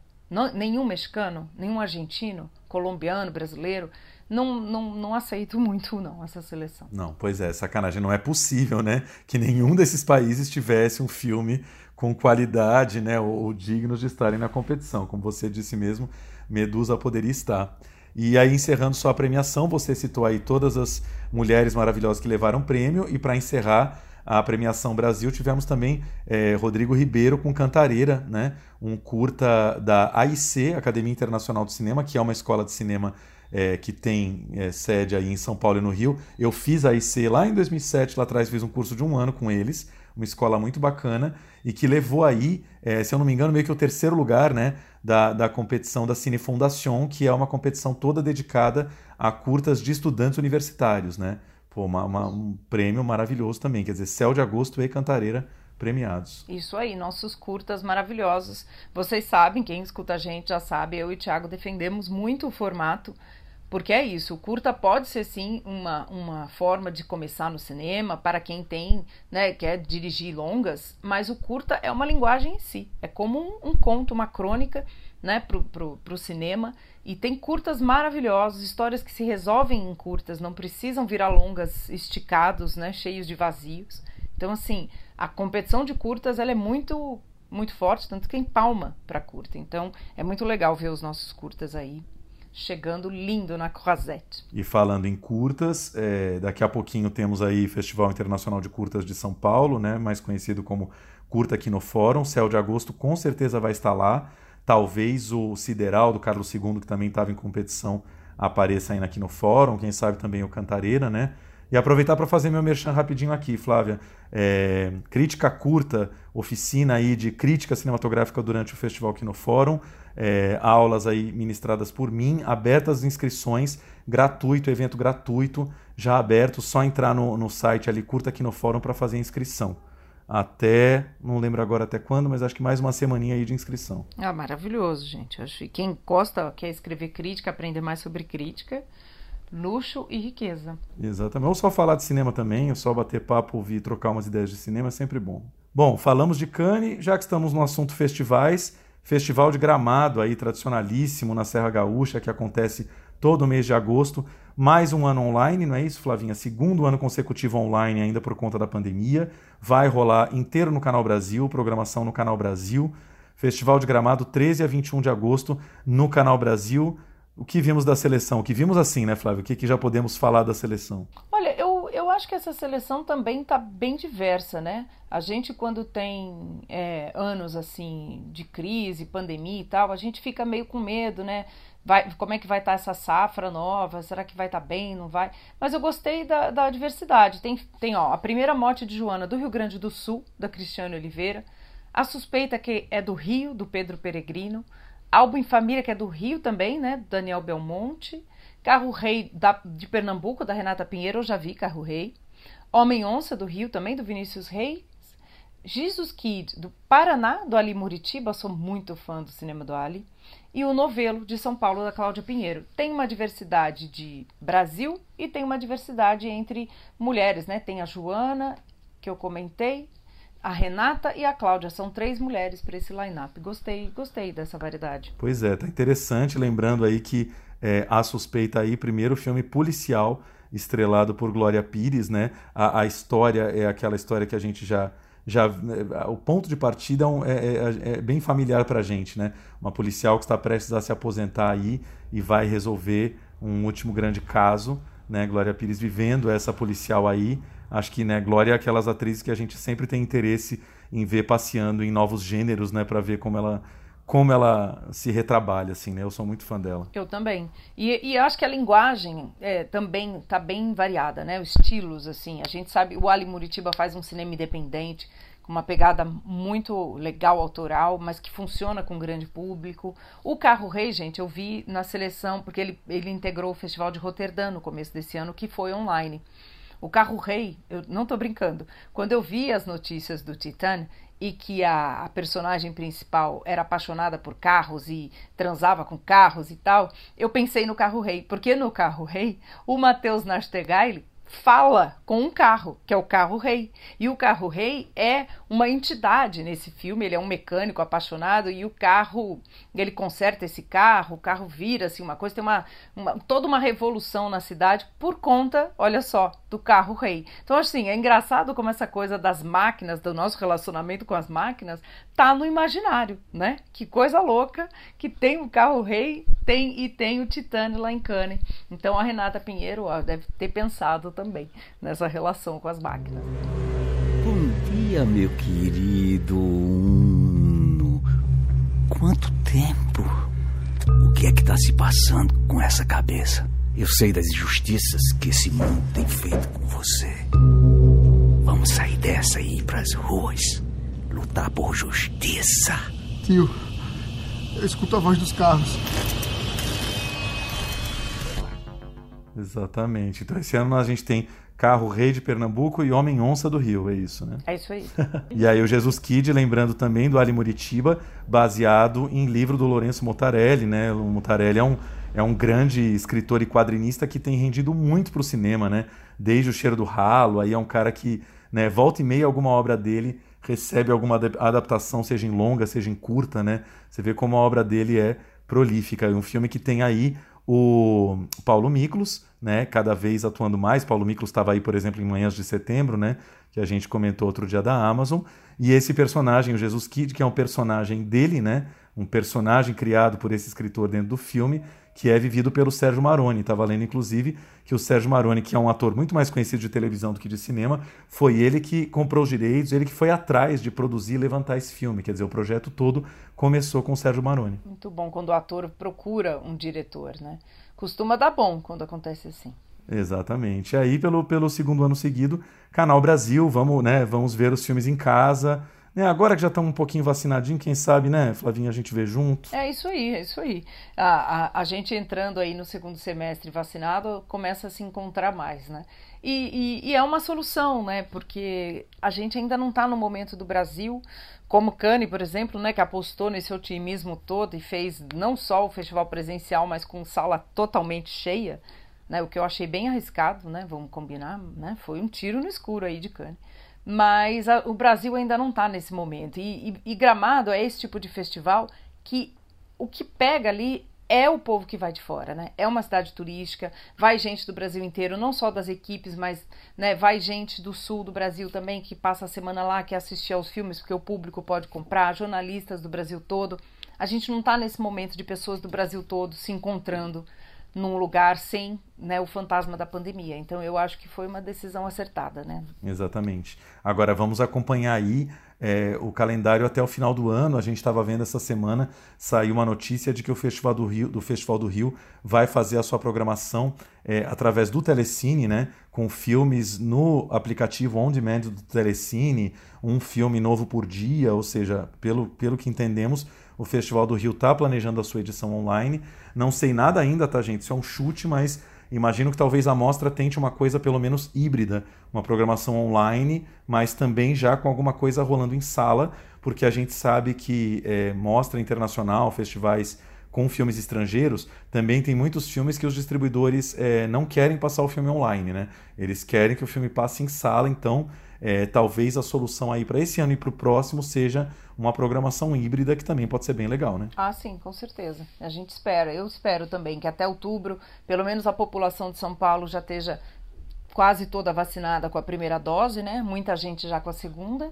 nenhum mexicano, nenhum argentino, colombiano, brasileiro, não, não, não aceito (laughs) muito, não, essa seleção. Não, pois é, sacanagem. Não é possível, né, que nenhum desses países tivesse um filme com qualidade, né, ou, ou dignos de estarem na competição. Como você disse mesmo, Medusa poderia estar. E aí, encerrando sua premiação, você citou aí todas as mulheres maravilhosas que levaram prêmio, e para encerrar a premiação Brasil, tivemos também é, Rodrigo Ribeiro com Cantareira, né? um curta da AIC, Academia Internacional de Cinema, que é uma escola de cinema é, que tem é, sede aí em São Paulo e no Rio. Eu fiz a lá em 2007, lá atrás fiz um curso de um ano com eles, uma escola muito bacana, e que levou aí, é, se eu não me engano, meio que o terceiro lugar, né? da, da competição da Cine Fondation, que é uma competição toda dedicada a curtas de estudantes universitários, né? Pô, uma, uma, um prêmio maravilhoso também, quer dizer, Céu de Agosto e Cantareira premiados. Isso aí, nossos curtas maravilhosos. Vocês sabem, quem escuta a gente já sabe, eu e o Thiago defendemos muito o formato porque é isso, o curta pode ser sim uma, uma forma de começar no cinema para quem tem, né, quer dirigir longas, mas o curta é uma linguagem em si. É como um, um conto, uma crônica né, pro, pro, pro cinema. E tem curtas maravilhosos, histórias que se resolvem em curtas, não precisam virar longas esticados, né, cheios de vazios. Então, assim, a competição de curtas ela é muito muito forte, tanto que empalma para curta. Então, é muito legal ver os nossos curtas aí chegando lindo na Croisette. E falando em curtas, é, daqui a pouquinho temos aí Festival Internacional de Curtas de São Paulo, né, mais conhecido como Curta aqui no Fórum. Céu de Agosto com certeza vai estar lá. Talvez o Sideral do Carlos II, que também estava em competição, apareça ainda aqui no Fórum. Quem sabe também o Cantareira, né? E aproveitar para fazer meu merchan rapidinho aqui, Flávia. É, crítica curta, oficina aí de crítica cinematográfica durante o festival aqui no Fórum. É, aulas aí ministradas por mim, abertas as inscrições, gratuito, evento gratuito, já aberto, só entrar no, no site ali, curta aqui no Fórum para fazer a inscrição. Até, não lembro agora até quando, mas acho que mais uma semaninha aí de inscrição. Ah, maravilhoso, gente. Acho que quem gosta, quer escrever crítica, aprender mais sobre crítica, luxo e riqueza. Exatamente. Ou só falar de cinema também, ou só bater papo, ouvir, trocar umas ideias de cinema é sempre bom. Bom, falamos de Cannes, já que estamos no assunto festivais, Festival de Gramado aí tradicionalíssimo na Serra Gaúcha que acontece todo mês de agosto, mais um ano online, não é isso, Flavinha? Segundo ano consecutivo online ainda por conta da pandemia. Vai rolar inteiro no Canal Brasil, programação no Canal Brasil. Festival de Gramado 13 a 21 de agosto no Canal Brasil o que vimos da seleção? O que vimos assim, né, Flávio? O que, que já podemos falar da seleção? Olha, eu, eu acho que essa seleção também está bem diversa, né? A gente, quando tem é, anos assim de crise, pandemia e tal, a gente fica meio com medo, né? Vai, como é que vai estar tá essa safra nova? Será que vai estar tá bem? Não vai? Mas eu gostei da, da diversidade. Tem, tem ó, a primeira morte de Joana do Rio Grande do Sul, da Cristiane Oliveira. A suspeita que é do Rio, do Pedro Peregrino. Álbum em Família, que é do Rio também, né? Daniel Belmonte. Carro Rei da, de Pernambuco, da Renata Pinheiro, eu já vi Carro Rei. Homem Onça, do Rio também, do Vinícius Reis. Jesus Kid, do Paraná, do Ali Muritiba, sou muito fã do cinema do Ali. E o Novelo, de São Paulo, da Cláudia Pinheiro. Tem uma diversidade de Brasil e tem uma diversidade entre mulheres, né? Tem a Joana, que eu comentei, a Renata e a Cláudia são três mulheres para esse line-up. Gostei, gostei dessa variedade. Pois é, tá interessante. Lembrando aí que é, a suspeita aí, primeiro filme policial estrelado por Glória Pires, né? A, a, história é aquela história que a gente já já é, o ponto de partida é, é, é, é bem familiar para a gente, né? Uma policial que está prestes a se aposentar aí e vai resolver um último grande caso, né? Glória Pires vivendo essa policial aí Acho que, né, Glória é aquelas atrizes que a gente sempre tem interesse em ver passeando em novos gêneros, né, para ver como ela como ela se retrabalha, assim, né? Eu sou muito fã dela. Eu também. E, e acho que a linguagem é, também está bem variada, né? Os estilos, assim. A gente sabe, o Ali Muritiba faz um cinema independente, com uma pegada muito legal, autoral, mas que funciona com um grande público. O Carro Rei, gente, eu vi na seleção, porque ele, ele integrou o Festival de Roterdã no começo desse ano, que foi online. O Carro Rei, eu não estou brincando, quando eu vi as notícias do Titan, e que a, a, personagem principal era apaixonada por carros e transava com carros e tal, eu pensei no Carro Rei, porque no Carro Rei o Matheus Nastegaile fala com um carro, que é o carro rei. E o carro rei é uma entidade nesse filme, ele é um mecânico apaixonado e o carro, ele conserta esse carro, o carro vira assim uma coisa, tem uma, uma toda uma revolução na cidade por conta, olha só, do carro rei. Então assim, é engraçado como essa coisa das máquinas, do nosso relacionamento com as máquinas, tá no imaginário, né? Que coisa louca que tem o carro rei, tem e tem o Titânio lá em Cannes. Então a Renata Pinheiro ó, deve ter pensado também nessa relação com as máquinas. Bom dia, meu querido Uno. Quanto tempo? O que é que está se passando com essa cabeça? Eu sei das injustiças que esse mundo tem feito com você. Vamos sair dessa e ir pras ruas. Lutar por justiça. Tio, eu escuto a voz dos carros. Exatamente. Então esse ano a gente tem Carro Rei de Pernambuco e Homem Onça do Rio, é isso, né? É isso aí. (laughs) e aí o Jesus Kid, lembrando também do Ali Muritiba, baseado em livro do Lourenço Mutarelli, né? O Mutarelli é um, é um grande escritor e quadrinista que tem rendido muito para o cinema, né? Desde O Cheiro do Ralo, aí é um cara que, né, volta e meia alguma obra dele recebe alguma adaptação, seja em longa, seja em curta, né? Você vê como a obra dele é prolífica. É um filme que tem aí o Paulo Miklos, né, cada vez atuando mais. Paulo Miklos estava aí, por exemplo, em Manhãs de Setembro, né, que a gente comentou outro dia da Amazon. E esse personagem, o Jesus Kid, que é um personagem dele, né, um personagem criado por esse escritor dentro do filme, que é vivido pelo Sérgio Maroni. Estava lendo, inclusive, que o Sérgio Maroni, que é um ator muito mais conhecido de televisão do que de cinema, foi ele que comprou os direitos, ele que foi atrás de produzir e levantar esse filme. Quer dizer, o projeto todo começou com o Sérgio Maroni. Muito bom quando o ator procura um diretor, né? Costuma dar bom quando acontece assim. Exatamente. Aí, pelo, pelo segundo ano seguido, Canal Brasil, vamos, né, vamos ver os filmes em casa. Né, agora que já estamos um pouquinho vacinadinho, quem sabe, né, Flavinha, a gente vê junto. É isso aí, é isso aí. A, a, a gente entrando aí no segundo semestre vacinado começa a se encontrar mais, né? E, e, e é uma solução, né? Porque a gente ainda não está no momento do Brasil, como Cane, por exemplo, né, que apostou nesse otimismo todo e fez não só o festival presencial, mas com sala totalmente cheia, né? O que eu achei bem arriscado, né? Vamos combinar, né? Foi um tiro no escuro aí de Cane mas a, o Brasil ainda não está nesse momento. E, e, e, Gramado é esse tipo de festival que o que pega ali é o povo que vai de fora, né? É uma cidade turística, vai gente do Brasil inteiro, não só das equipes, mas né, vai gente do sul do Brasil também que passa a semana lá, que assiste aos filmes, porque o público pode comprar, jornalistas do Brasil todo. A gente não está nesse momento de pessoas do Brasil todo se encontrando num lugar sem né, o fantasma da pandemia. Então eu acho que foi uma decisão acertada, né? Exatamente. Agora vamos acompanhar aí é, o calendário até o final do ano. A gente estava vendo essa semana saiu uma notícia de que o Festival do Rio, do Festival do Rio vai fazer a sua programação é, através do Telecine, né? Com filmes no aplicativo on demand do Telecine, um filme novo por dia, ou seja, pelo, pelo que entendemos, o Festival do Rio está planejando a sua edição online. Não sei nada ainda, tá, gente? Isso é um chute, mas imagino que talvez a mostra tente uma coisa pelo menos híbrida, uma programação online, mas também já com alguma coisa rolando em sala, porque a gente sabe que é, mostra internacional, festivais com filmes estrangeiros, também tem muitos filmes que os distribuidores é, não querem passar o filme online, né? Eles querem que o filme passe em sala, então é, talvez a solução aí para esse ano e para o próximo seja uma programação híbrida que também pode ser bem legal, né? Ah, sim, com certeza. A gente espera, eu espero também que até outubro, pelo menos a população de São Paulo já esteja quase toda vacinada com a primeira dose, né? Muita gente já com a segunda.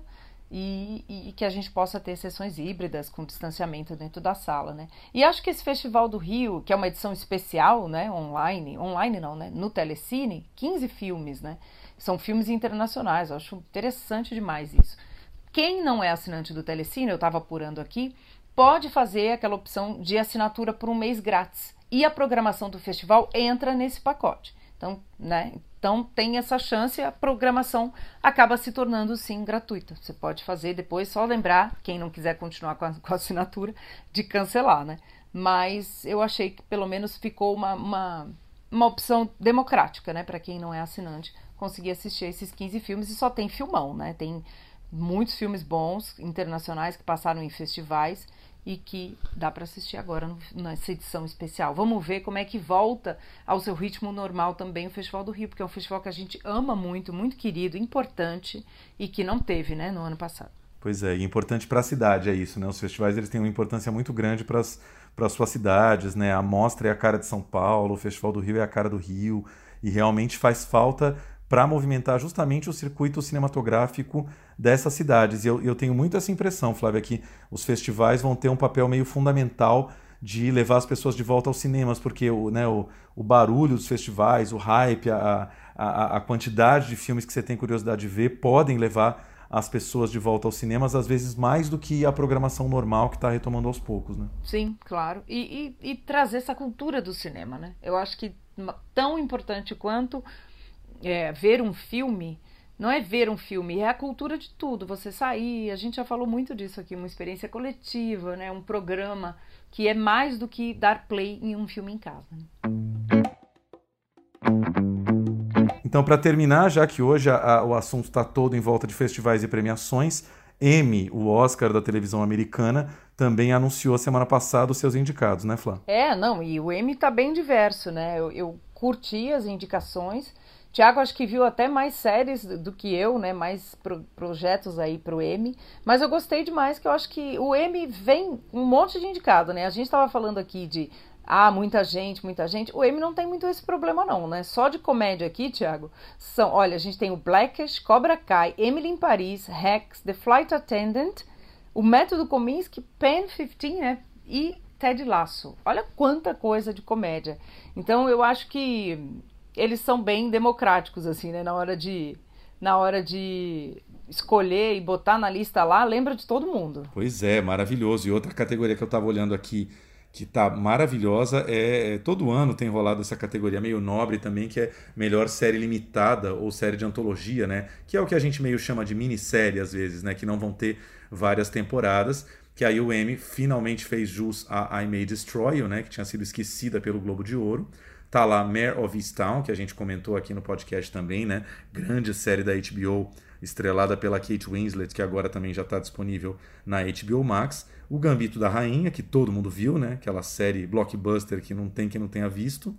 E, e, que a gente possa ter sessões híbridas com distanciamento dentro da sala, né? E acho que esse Festival do Rio, que é uma edição especial, né, online, online não, né, no Telecine, 15 filmes, né? São filmes internacionais, eu acho interessante demais isso. Quem não é assinante do Telecine, eu estava apurando aqui, pode fazer aquela opção de assinatura por um mês grátis. E a programação do festival entra nesse pacote. Então, né? Então tem essa chance, a programação acaba se tornando sim gratuita. Você pode fazer depois, só lembrar, quem não quiser continuar com a, com a assinatura, de cancelar, né? Mas eu achei que pelo menos ficou uma, uma, uma opção democrática, né? Para quem não é assinante, conseguir assistir esses 15 filmes e só tem filmão, né? Tem muitos filmes bons internacionais que passaram em festivais e que dá para assistir agora nessa edição especial. Vamos ver como é que volta ao seu ritmo normal também o Festival do Rio, porque é um festival que a gente ama muito, muito querido, importante e que não teve, né, no ano passado. Pois é, e importante para a cidade é isso, né? Os festivais eles têm uma importância muito grande para as para suas cidades, né? A mostra é a cara de São Paulo, o Festival do Rio é a cara do Rio, e realmente faz falta para movimentar justamente o circuito cinematográfico dessas cidades. E eu, eu tenho muito essa impressão, Flávia, que os festivais vão ter um papel meio fundamental de levar as pessoas de volta aos cinemas, porque o, né, o, o barulho dos festivais, o hype, a, a, a quantidade de filmes que você tem curiosidade de ver podem levar as pessoas de volta aos cinemas, às vezes mais do que a programação normal que está retomando aos poucos, né? Sim, claro. E, e, e, trazer essa cultura do cinema, né? Eu acho que tão importante quanto é, ver um filme não é ver um filme, é a cultura de tudo. Você sair, a gente já falou muito disso aqui, uma experiência coletiva, né? um programa que é mais do que dar play em um filme em casa. Né? Então, para terminar, já que hoje a, a, o assunto está todo em volta de festivais e premiações, Emmy, o Oscar da televisão americana, também anunciou semana passada os seus indicados, né, Flá? É, não, e o Emmy está bem diverso, né? Eu, eu curti as indicações Tiago acho que viu até mais séries do que eu, né? Mais pro, projetos aí pro M. Mas eu gostei demais, que eu acho que o M vem um monte de indicado, né? A gente estava falando aqui de ah, muita gente, muita gente. O M não tem muito esse problema, não, né? Só de comédia aqui, Tiago, são. Olha, a gente tem o Blackish, Cobra Kai, Emily em Paris, Rex, The Flight Attendant, o Método Kominsky, Pen 15, né? E Ted Lasso. Olha quanta coisa de comédia. Então eu acho que eles são bem democráticos, assim, né? Na hora de. Na hora de escolher e botar na lista lá, lembra de todo mundo. Pois é, maravilhoso. E outra categoria que eu estava olhando aqui que tá maravilhosa é, é, todo ano tem rolado essa categoria meio nobre também que é melhor série limitada ou série de antologia né que é o que a gente meio chama de minissérie às vezes né que não vão ter várias temporadas que o Emmy finalmente fez jus a I May Destroy You né que tinha sido esquecida pelo Globo de Ouro Tá lá Mare of Easttown, que a gente comentou aqui no podcast também, né? Grande série da HBO, estrelada pela Kate Winslet, que agora também já está disponível na HBO Max. O Gambito da Rainha, que todo mundo viu, né? Aquela série blockbuster que não tem quem não tenha visto.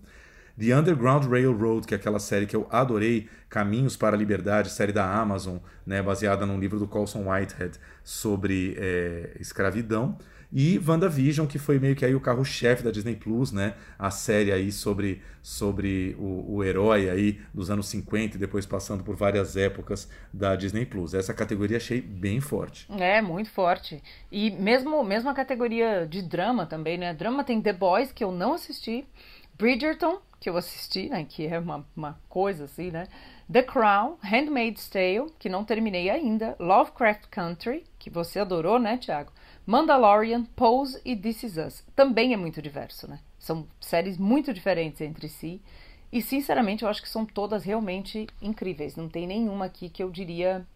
The Underground Railroad, que é aquela série que eu adorei, Caminhos para a Liberdade, série da Amazon, né, baseada num livro do Colson Whitehead sobre é, escravidão. E WandaVision, que foi meio que aí o carro-chefe da Disney Plus, né? A série aí sobre, sobre o, o herói aí dos anos 50 e depois passando por várias épocas da Disney Plus. Essa categoria achei bem forte. É, muito forte. E mesmo, mesmo a categoria de drama também, né? Drama tem The Boys, que eu não assisti, Bridgerton, que eu assisti, né? Que é uma, uma coisa assim, né? The Crown, Handmaid's Tale, que não terminei ainda, Lovecraft Country, que você adorou, né, Thiago? Mandalorian, Pose e This Is Us. Também é muito diverso, né? São séries muito diferentes entre si. E, sinceramente, eu acho que são todas realmente incríveis. Não tem nenhuma aqui que eu diria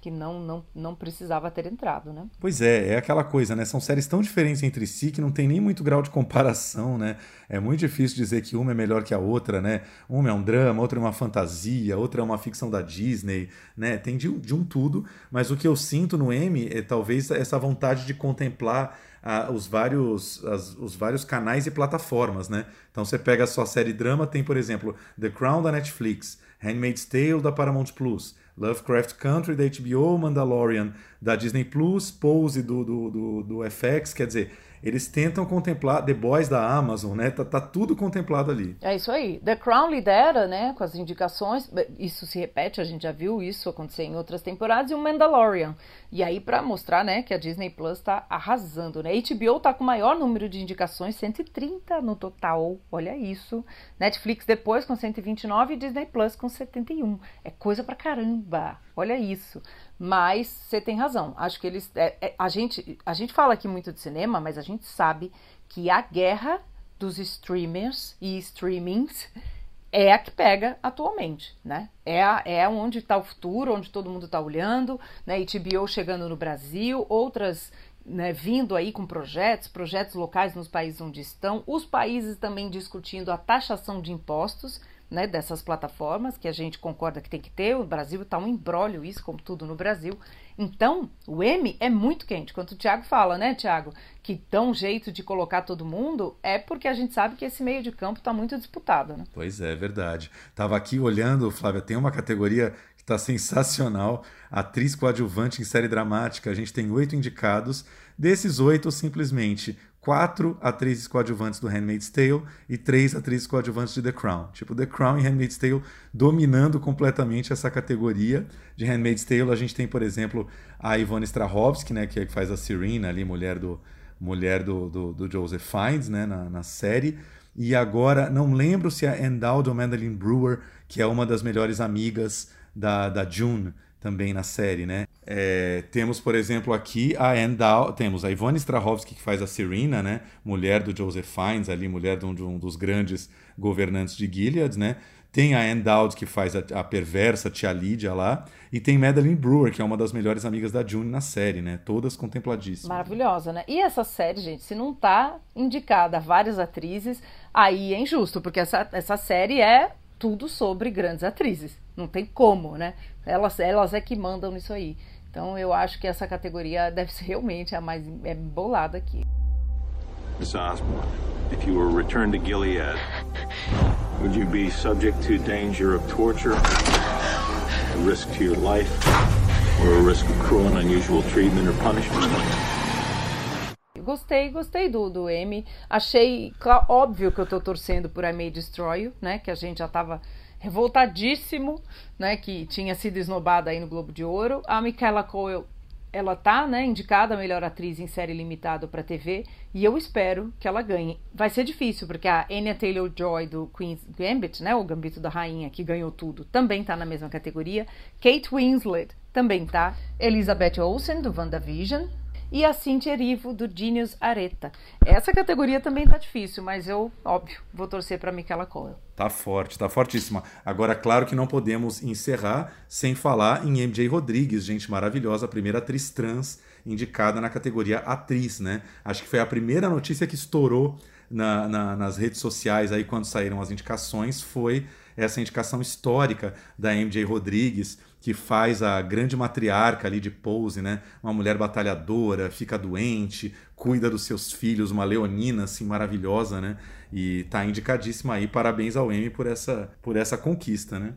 que não, não, não precisava ter entrado, né? Pois é, é aquela coisa, né? São séries tão diferentes entre si que não tem nem muito grau de comparação, né? É muito difícil dizer que uma é melhor que a outra, né? Uma é um drama, outra é uma fantasia, outra é uma ficção da Disney, né? Tem de, de um tudo, mas o que eu sinto no M é talvez essa vontade de contemplar ah, os, vários, as, os vários canais e plataformas, né? Então você pega a sua série drama, tem, por exemplo, The Crown da Netflix, Handmaid's Tale da Paramount Plus, Lovecraft Country da HBO, Mandalorian da Disney Plus, Pose do, do, do, do FX, quer dizer, eles tentam contemplar The Boys da Amazon, né? Tá, tá, tudo contemplado ali. É isso aí. The Crown lidera, né, com as indicações. Isso se repete, a gente já viu isso acontecer em outras temporadas e o Mandalorian. E aí para mostrar, né, que a Disney Plus tá arrasando, né? HBO tá com o maior número de indicações, 130 no total. Olha isso. Netflix depois com 129 e Disney Plus com 71. É coisa pra caramba. Olha isso. Mas você tem razão. Acho que eles. É, é, a, gente, a gente fala aqui muito de cinema, mas a gente sabe que a guerra dos streamers e streamings é a que pega atualmente, né? É, a, é onde está o futuro, onde todo mundo está olhando, né? HBO chegando no Brasil, outras né, vindo aí com projetos, projetos locais nos países onde estão, os países também discutindo a taxação de impostos, né, dessas plataformas, que a gente concorda que tem que ter. O Brasil está um embrólio isso, como tudo no Brasil. Então, o M é muito quente. Quando o Tiago fala, né, Tiago, que dão jeito de colocar todo mundo, é porque a gente sabe que esse meio de campo está muito disputado, né? Pois é, verdade. Tava aqui olhando, Flávia, tem uma categoria que está sensacional. Atriz coadjuvante em série dramática. A gente tem oito indicados. Desses oito, simplesmente quatro atrizes coadjuvantes do Handmaid's Tale e três atrizes coadjuvantes de The Crown. Tipo, The Crown e Handmaid's Tale dominando completamente essa categoria. De Handmaid's Tale, a gente tem, por exemplo, a Ivone Strahovski, né, que, é faz a Serena ali, mulher do, mulher do, do, do Joseph Fiennes, né, na, na série. E agora, não lembro se é Endowed ou Madeline Brewer, que é uma das melhores amigas da, da June, também na série, né? É, temos, por exemplo, aqui a Endal, temos a Ivone Strahovski que faz a Serena, né? Mulher do Joseph Fiennes, ali, mulher de um, de um dos grandes governantes de Gilead, né? Tem a Endowd, que faz a, a, perversa tia Lídia lá. E tem Madeline Brewer, que é uma das melhores amigas da June na série, né? Todas contempladíssimas. Maravilhosa, né? E essa série, gente, se não tá indicada várias atrizes, aí é injusto, porque essa, essa série é tudo sobre grandes atrizes. Não tem como, né? Elas, elas é que mandam nisso aí. Então eu acho que essa categoria deve ser realmente a mais é bolada aqui. Miss Osborne, if you were returned to Gilead, would you be subject to danger of torture, a risk to your life, or a risk of cruel and unusual treatment or punishment? Gostei, gostei do, do M. Achei óbvio que eu tô torcendo por I May Destroy né? Que a gente já tava revoltadíssimo, né, que tinha sido esnobada aí no Globo de Ouro. A Michaela Coel, ela tá, né, indicada a melhor atriz em série limitada para TV, e eu espero que ela ganhe. Vai ser difícil, porque a Anya Taylor-Joy do Queen's Gambit, né, o Gambito da Rainha, que ganhou tudo, também tá na mesma categoria. Kate Winslet também tá. Elizabeth Olsen do WandaVision, e a Cintia Erivo, do Genius Areta. Essa categoria também tá difícil, mas eu, óbvio, vou torcer para Michaela Coel. Tá forte, tá fortíssima. Agora, claro que não podemos encerrar sem falar em MJ Rodrigues, gente maravilhosa, a primeira atriz trans indicada na categoria atriz, né? Acho que foi a primeira notícia que estourou na, na, nas redes sociais aí quando saíram as indicações, foi essa indicação histórica da MJ Rodrigues, que faz a grande matriarca ali de Pose, né? Uma mulher batalhadora, fica doente, cuida dos seus filhos, uma leonina assim maravilhosa, né? E tá indicadíssima aí. Parabéns ao Emmy por essa por essa conquista, né?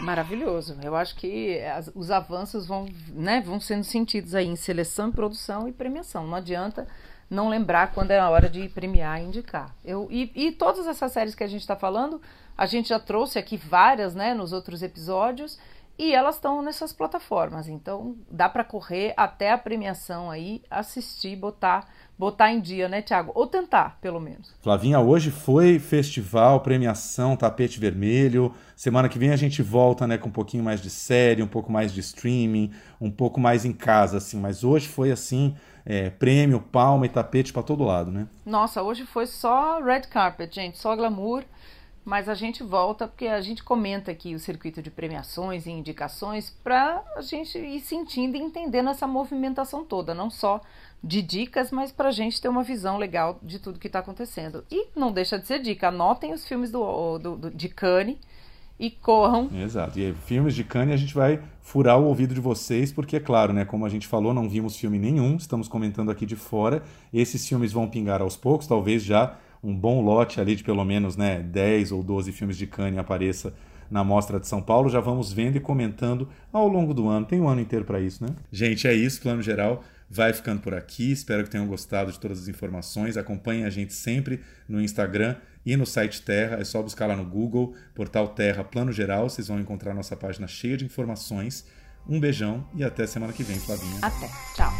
Maravilhoso. Eu acho que as, os avanços vão, né, vão sendo sentidos aí em seleção, produção e premiação. Não adianta não lembrar quando é a hora de premiar e indicar. Eu, e, e todas essas séries que a gente está falando a gente já trouxe aqui várias, né, nos outros episódios, e elas estão nessas plataformas. Então, dá para correr até a premiação aí, assistir, botar, botar em dia, né, Tiago? Ou tentar, pelo menos. Flavinha, hoje foi festival, premiação, tapete vermelho. Semana que vem a gente volta, né, com um pouquinho mais de série, um pouco mais de streaming, um pouco mais em casa, assim. Mas hoje foi assim, é, prêmio, palma e tapete para todo lado, né? Nossa, hoje foi só red carpet, gente, só glamour. Mas a gente volta porque a gente comenta aqui o circuito de premiações e indicações para a gente ir sentindo e entendendo essa movimentação toda, não só de dicas, mas para a gente ter uma visão legal de tudo que está acontecendo. E não deixa de ser dica, anotem os filmes do, do, do de Cannes e corram. Exato. E filmes de Cannes a gente vai furar o ouvido de vocês, porque é claro, né, como a gente falou, não vimos filme nenhum, estamos comentando aqui de fora. Esses filmes vão pingar aos poucos, talvez já um bom lote ali de pelo menos né, 10 ou 12 filmes de Cannes apareça na Mostra de São Paulo. Já vamos vendo e comentando ao longo do ano. Tem um ano inteiro para isso, né? Gente, é isso. Plano Geral vai ficando por aqui. Espero que tenham gostado de todas as informações. Acompanhem a gente sempre no Instagram e no site Terra. É só buscar lá no Google, portal Terra Plano Geral. Vocês vão encontrar nossa página cheia de informações. Um beijão e até semana que vem, Flavinha. Até. Tchau.